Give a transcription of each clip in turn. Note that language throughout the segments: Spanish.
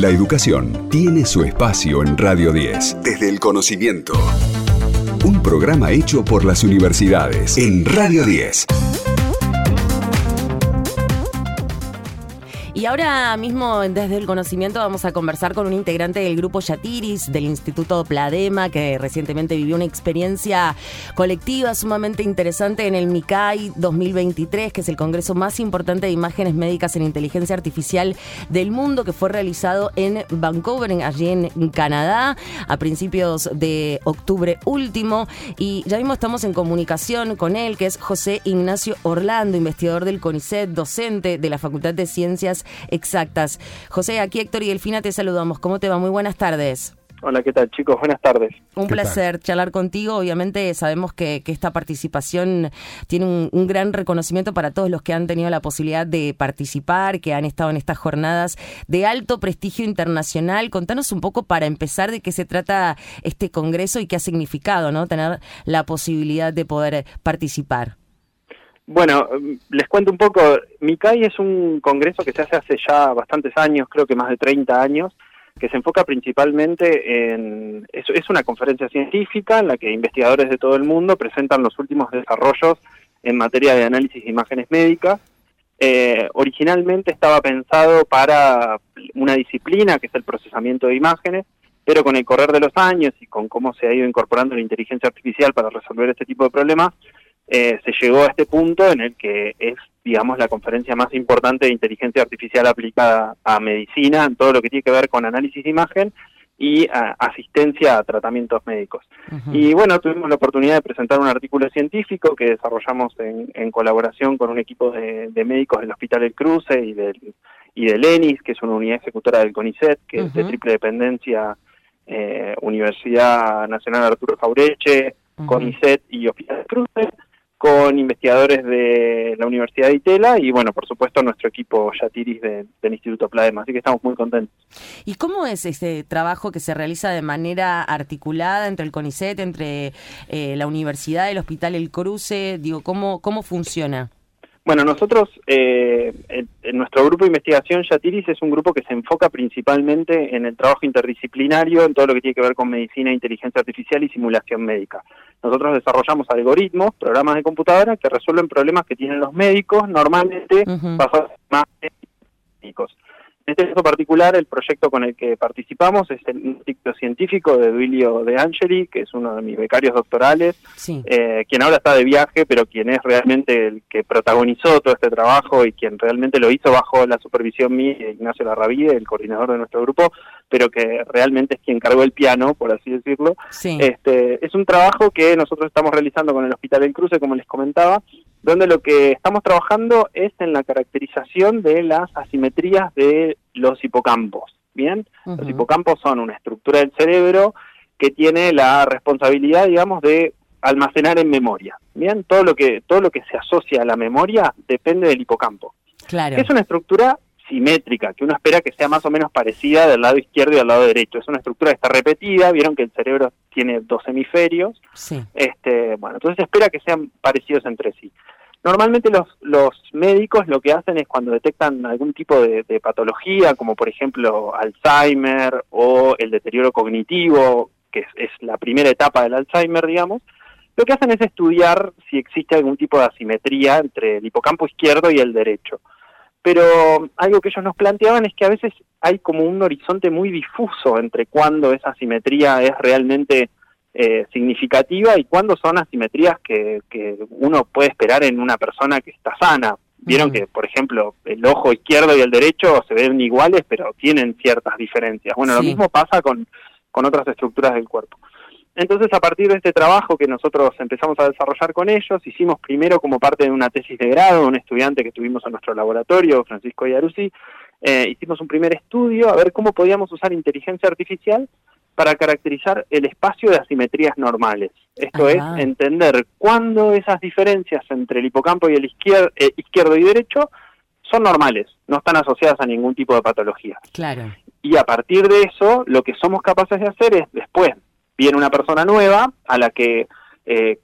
La educación tiene su espacio en Radio 10. Desde el conocimiento. Un programa hecho por las universidades en Radio 10. Y ahora mismo, desde el conocimiento, vamos a conversar con un integrante del grupo Yatiris del Instituto Pladema, que recientemente vivió una experiencia colectiva sumamente interesante en el MICAI 2023, que es el congreso más importante de imágenes médicas en inteligencia artificial del mundo, que fue realizado en Vancouver, allí en Canadá, a principios de octubre último. Y ya mismo estamos en comunicación con él, que es José Ignacio Orlando, investigador del CONICET, docente de la Facultad de Ciencias exactas. José, aquí Héctor y Delfina te saludamos. ¿Cómo te va? Muy buenas tardes. Hola, ¿qué tal chicos? Buenas tardes. Un placer charlar contigo. Obviamente sabemos que, esta participación tiene un, gran reconocimiento para todos los que han tenido la posibilidad de participar, que han estado en estas jornadas de alto prestigio internacional. Contanos un poco para empezar de qué se trata este congreso y qué ha significado, ¿no? Tener la posibilidad de poder participar. Bueno, les cuento un poco. MICAI es un congreso que se hace hace ya bastantes años, creo que más de 30 años, que se enfoca principalmente en... Es, es una conferencia científica en la que investigadores de todo el mundo presentan los últimos desarrollos en materia de análisis de imágenes médicas. Eh, originalmente estaba pensado para una disciplina que es el procesamiento de imágenes, pero con el correr de los años y con cómo se ha ido incorporando la inteligencia artificial para resolver este tipo de problemas, eh, se llegó a este punto en el que es, digamos, la conferencia más importante de inteligencia artificial aplicada a medicina, en todo lo que tiene que ver con análisis de imagen y asistencia a tratamientos médicos. Y bueno, tuvimos la oportunidad de presentar un artículo científico que desarrollamos en, colaboración con un equipo de, médicos del Hospital El Cruce y del, y del ENIS, que es una unidad ejecutora del CONICET, que es de triple dependencia, eh, Universidad Nacional Arturo Jaureche, CONICET y Hospital El Cruce con investigadores de la Universidad de Itela y, bueno, por supuesto, nuestro equipo Yatiris del Instituto Pladema. Así que estamos muy contentos. ¿Y cómo es este trabajo que se realiza de manera articulada entre el CONICET, entre eh, la Universidad, el Hospital El Cruce? Digo, ¿cómo, cómo funciona? Bueno, nosotros, eh, en, nuestro grupo de investigación Yatiris es un grupo que se enfoca principalmente en el trabajo interdisciplinario, en todo lo que tiene que ver con medicina, inteligencia artificial y simulación médica. Nosotros desarrollamos algoritmos, programas de computadora que resuelven problemas que tienen los médicos normalmente basados en más médicos. En este caso particular, el proyecto con el que participamos es el Instituto Científico de Duilio De Angeli, que es uno de mis becarios doctorales, eh, quien ahora está de viaje, pero quien es realmente el que protagonizó todo este trabajo y quien realmente lo hizo bajo la supervisión mía, Ignacio Larravide, el coordinador de nuestro grupo, pero que realmente es quien cargó el piano, por así decirlo. Este, es un trabajo que nosotros estamos realizando con el Hospital del Cruce, como les comentaba, donde lo que estamos trabajando es en la caracterización de las asimetrías de los hipocampos. Bien, los hipocampos son una estructura del cerebro que tiene la responsabilidad, digamos, de almacenar en memoria. Bien, todo lo que todo lo que se asocia a la memoria depende del hipocampo. Claro. Es una estructura simétrica, que uno espera que sea más o menos parecida del lado izquierdo y del lado derecho. Es una estructura que está repetida, vieron que el cerebro tiene dos hemisferios. Sí. Este, bueno, entonces se espera que sean parecidos entre sí. Normalmente los, los médicos lo que hacen es cuando detectan algún tipo de, patología, como por ejemplo Alzheimer o el deterioro cognitivo, que es, la primera etapa del Alzheimer, digamos, lo que hacen es estudiar si existe algún tipo de asimetría entre el hipocampo izquierdo y el derecho. Pero algo que ellos nos planteaban es que a veces hay como un horizonte muy difuso entre cuándo esa asimetría es realmente eh, significativa y cuándo son asimetrías que, que, uno puede esperar en una persona que está sana. Vieron que, por ejemplo, el ojo izquierdo y el derecho se ven iguales, pero tienen ciertas diferencias. Bueno, lo mismo pasa con, con otras estructuras del cuerpo. Entonces, a partir de este trabajo que nosotros empezamos a desarrollar con ellos, hicimos primero como parte de una tesis de grado, un estudiante que tuvimos en nuestro laboratorio, Francisco Yaruzzi, eh, hicimos un primer estudio a ver cómo podíamos usar inteligencia artificial para caracterizar el espacio de asimetrías normales. Esto es, entender cuándo esas diferencias entre el hipocampo y el eh, izquierdo y derecho son normales, no están asociadas a ningún tipo de patología. Claro. Y a partir de eso, lo que somos capaces de hacer es después, viene una persona nueva a la que eh,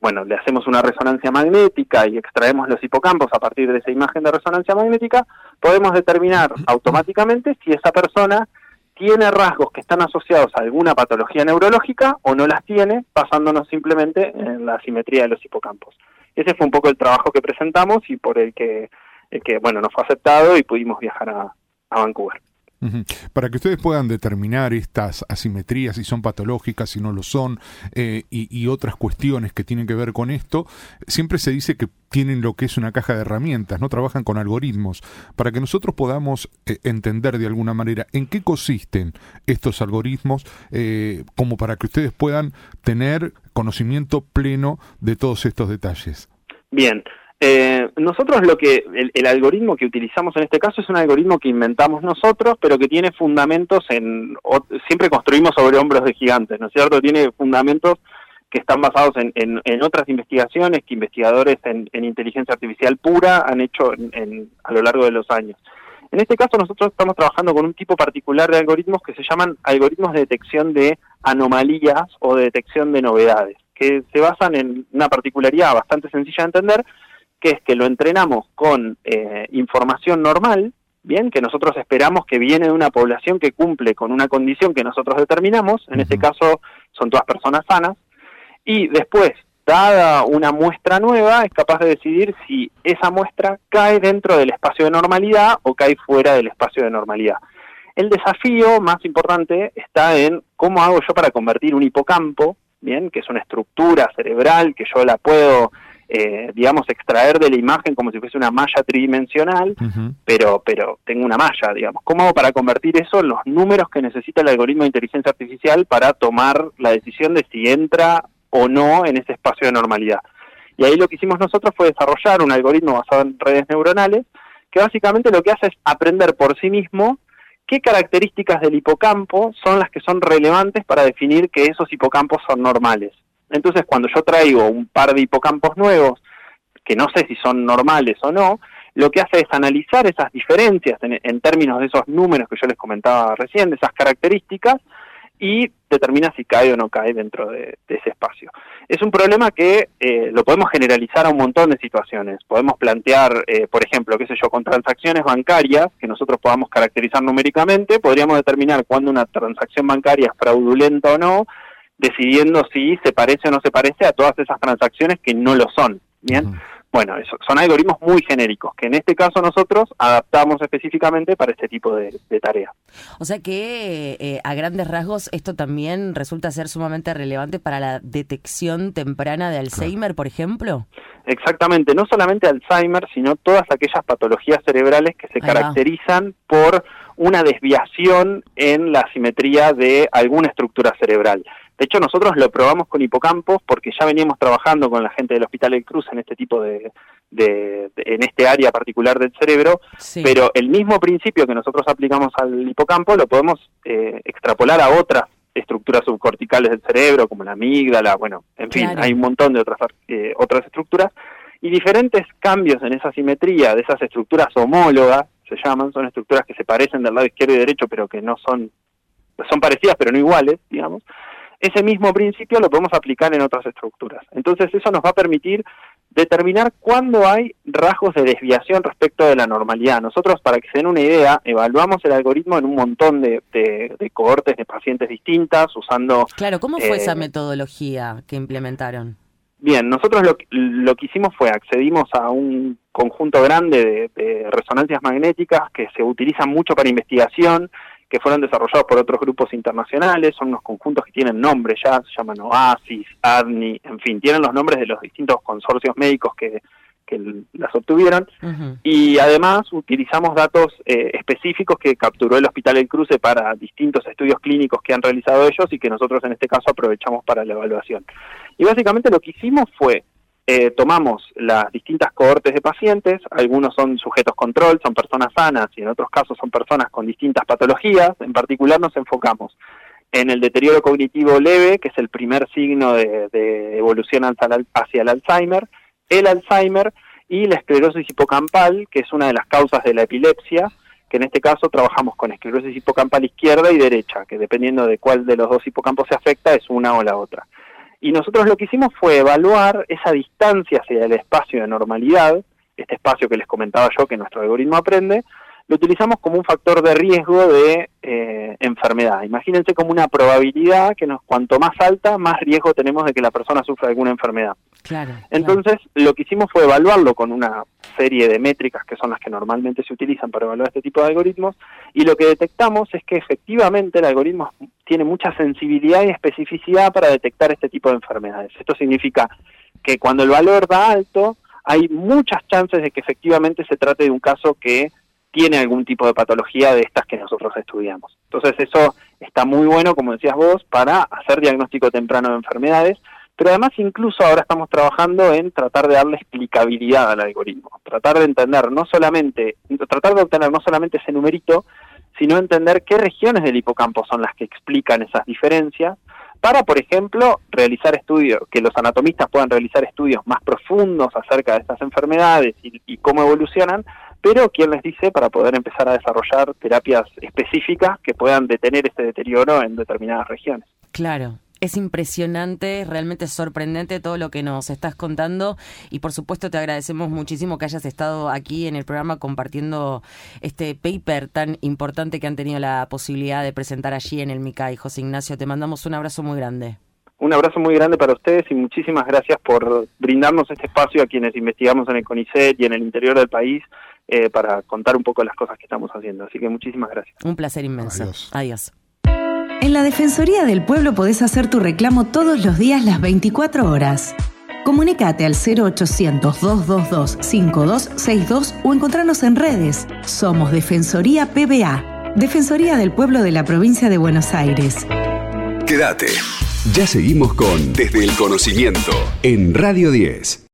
bueno, le hacemos una resonancia magnética y extraemos los hipocampos a partir de esa imagen de resonancia magnética, podemos determinar automáticamente si esa persona tiene rasgos que están asociados a alguna patología neurológica o no las tiene, basándonos simplemente en la simetría de los hipocampos. Ese fue un poco el trabajo que presentamos y por el que, que bueno, nos fue aceptado y pudimos viajar a Vancouver. Para que ustedes puedan determinar estas asimetrías, si son patológicas, si no lo son, eh, y, otras cuestiones que tienen que ver con esto, siempre se dice que tienen lo que es una caja de herramientas, no trabajan con algoritmos, para que nosotros podamos eh, entender de alguna manera en qué consisten estos algoritmos, eh, como para que ustedes puedan tener conocimiento pleno de todos estos detalles. Bien, eh, nosotros lo que el, algoritmo que utilizamos en este caso es un algoritmo que inventamos nosotros, pero que tiene fundamentos en siempre construimos sobre hombros de gigantes, ¿no es cierto? Tiene fundamentos que están basados en, en, otras investigaciones que investigadores en, inteligencia artificial pura han hecho a lo largo de los años. En este caso nosotros estamos trabajando con un tipo particular de algoritmos que se llaman algoritmos de detección de anomalías o de detección de novedades, que se basan en una particularidad bastante sencilla de entender, que es que lo entrenamos con eh, información normal, bien, que nosotros esperamos que viene de una población que cumple con una condición que nosotros determinamos, en este caso son todas personas sanas, y después, dada una muestra nueva, es capaz de decidir si esa muestra cae dentro del espacio de normalidad o cae fuera del espacio de normalidad. El desafío más importante está en cómo hago yo para convertir un hipocampo, bien, que es una estructura cerebral que yo la puedo eh, digamos, extraer de la imagen como si fuese una malla tridimensional, pero, pero tengo una malla, digamos. ¿Cómo hago para convertir eso en los números que necesita el algoritmo de inteligencia artificial para tomar la decisión de si entra o no en ese espacio de normalidad? Y ahí lo que hicimos nosotros fue desarrollar un algoritmo basado en redes neuronales que básicamente lo que hace es aprender por sí mismo qué características del hipocampo son las que son relevantes para definir que esos hipocampos son normales. Entonces, cuando yo traigo un par de hipocampos nuevos, que no sé si son normales o no, lo que hace es analizar esas diferencias en, términos de esos números que yo les comentaba recién, de esas características, y determina si cae o no cae dentro de, ese espacio. Es un problema que eh, lo podemos generalizar a un montón de situaciones. Podemos plantear, eh, por ejemplo, qué sé yo, con transacciones bancarias que nosotros podamos caracterizar numéricamente, podríamos determinar cuándo una transacción bancaria es fraudulenta o no, decidiendo si se parece o no se parece a todas esas transacciones que no lo son. Bien. Bueno, eso, son algoritmos muy genéricos que en este caso nosotros adaptamos específicamente para este tipo de, tarea. O sea que eh, a grandes rasgos esto también resulta ser sumamente relevante para la detección temprana de Alzheimer, por ejemplo. Exactamente, no solamente Alzheimer, sino todas aquellas patologías cerebrales que se caracterizan por una desviación en la simetría de alguna estructura cerebral. De hecho, nosotros lo probamos con hipocampos porque ya veníamos trabajando con la gente del Hospital El Cruz en este tipo de, en este área particular del cerebro, pero el mismo principio que nosotros aplicamos al hipocampo lo podemos eh, extrapolar a otras estructuras subcorticales del cerebro, como la amígdala, bueno, en fin, hay un montón de otras, eh, otras estructuras, y diferentes cambios en esa simetría de esas estructuras homólogas, se llaman, son estructuras que se parecen del lado izquierdo y derecho, pero que no son, son parecidas, pero no iguales, digamos, ese mismo principio lo podemos aplicar en otras estructuras. Entonces eso nos va a permitir determinar cuándo hay rasgos de desviación respecto de la normalidad. Nosotros, para que se den una idea, evaluamos el algoritmo en un montón de, cohortes de pacientes distintas usando... Claro, ¿cómo fue esa eh, metodología que implementaron? Bien, nosotros lo, lo, que hicimos fue accedimos a un conjunto grande de resonancias magnéticas que se utilizan mucho para investigación que fueron desarrollados por otros grupos internacionales, son unos conjuntos que tienen nombres ya, se llaman OASIS, ADNI, en fin, tienen los nombres de los distintos consorcios médicos que, las obtuvieron, y además utilizamos datos eh, específicos que capturó el Hospital El Cruce para distintos estudios clínicos que han realizado ellos y que nosotros en este caso aprovechamos para la evaluación. Y básicamente lo que hicimos fue eh, tomamos las distintas cohortes de pacientes, algunos son sujetos control, son personas sanas y en otros casos son personas con distintas patologías, en particular nos enfocamos en el deterioro cognitivo leve, que es el primer signo de, evolución hacia el Alzheimer, el Alzheimer y la esclerosis hipocampal, que es una de las causas de la epilepsia, que en este caso trabajamos con esclerosis hipocampal izquierda y derecha, que dependiendo de cuál de los dos hipocampos se afecta es una o la otra. Y nosotros lo que hicimos fue evaluar esa distancia hacia el espacio de normalidad, este espacio que les comentaba yo que nuestro algoritmo aprende, lo utilizamos como un factor de riesgo de eh, enfermedad. Imagínense como una probabilidad que nos, cuanto más alta, más riesgo tenemos de que la persona sufra alguna enfermedad. Claro. Entonces, lo que hicimos fue evaluarlo con una serie de métricas que son las que normalmente se utilizan para evaluar este tipo de algoritmos, y lo que detectamos es que efectivamente el algoritmo tiene mucha sensibilidad y especificidad para detectar este tipo de enfermedades. Esto significa que cuando el valor da alto, hay muchas chances de que efectivamente se trate de un caso que tiene algún tipo de patología de estas que nosotros estudiamos. Entonces eso está muy bueno, como decías vos, para hacer diagnóstico temprano de enfermedades, pero además incluso ahora estamos trabajando en tratar de darle explicabilidad al algoritmo, tratar de entender no solamente, tratar de obtener no solamente ese numerito, sino entender qué regiones del hipocampo son las que explican esas diferencias, para, por ejemplo, realizar estudios, que los anatomistas puedan realizar estudios más profundos acerca de estas enfermedades y, y cómo evolucionan, pero ¿quién les dice para poder empezar a desarrollar terapias específicas que puedan detener este deterioro en determinadas regiones? Claro, es impresionante, realmente sorprendente todo lo que nos estás contando y por supuesto te agradecemos muchísimo que hayas estado aquí en el programa compartiendo este paper tan importante que han tenido la posibilidad de presentar allí en el MICAI. José Ignacio, te mandamos un abrazo muy grande. Un abrazo muy grande para ustedes y muchísimas gracias por brindarnos este espacio a quienes investigamos en el CONICET y en el interior del país eh, para contar un poco las cosas que estamos haciendo. Así que muchísimas gracias. Un placer inmenso. Adiós. Adiós. En la Defensoría del Pueblo podés hacer tu reclamo todos los días las 24 horas. Comunicate al 0800-222-5262 o encontrarnos en redes. Somos Defensoría PBA, Defensoría del Pueblo de la Provincia de Buenos Aires. Quédate. Ya seguimos con Desde el Conocimiento en Radio 10.